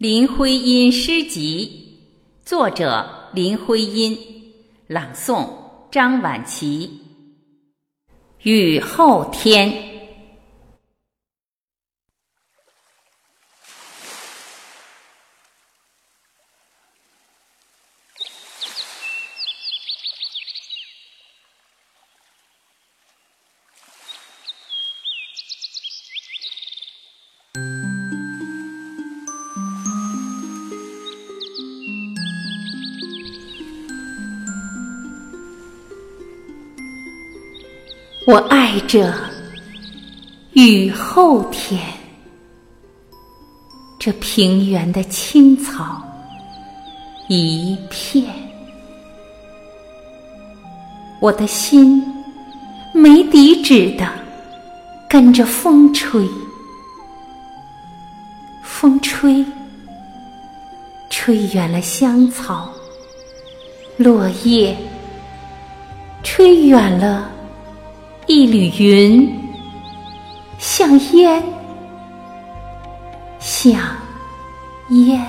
林徽因诗集，作者林徽因，朗诵张晚琪。雨后天。我爱着雨后天，这平原的青草一片，我的心没底止的跟着风吹，风吹，吹远了香草、落叶，吹远了。一缕云，像烟，像烟。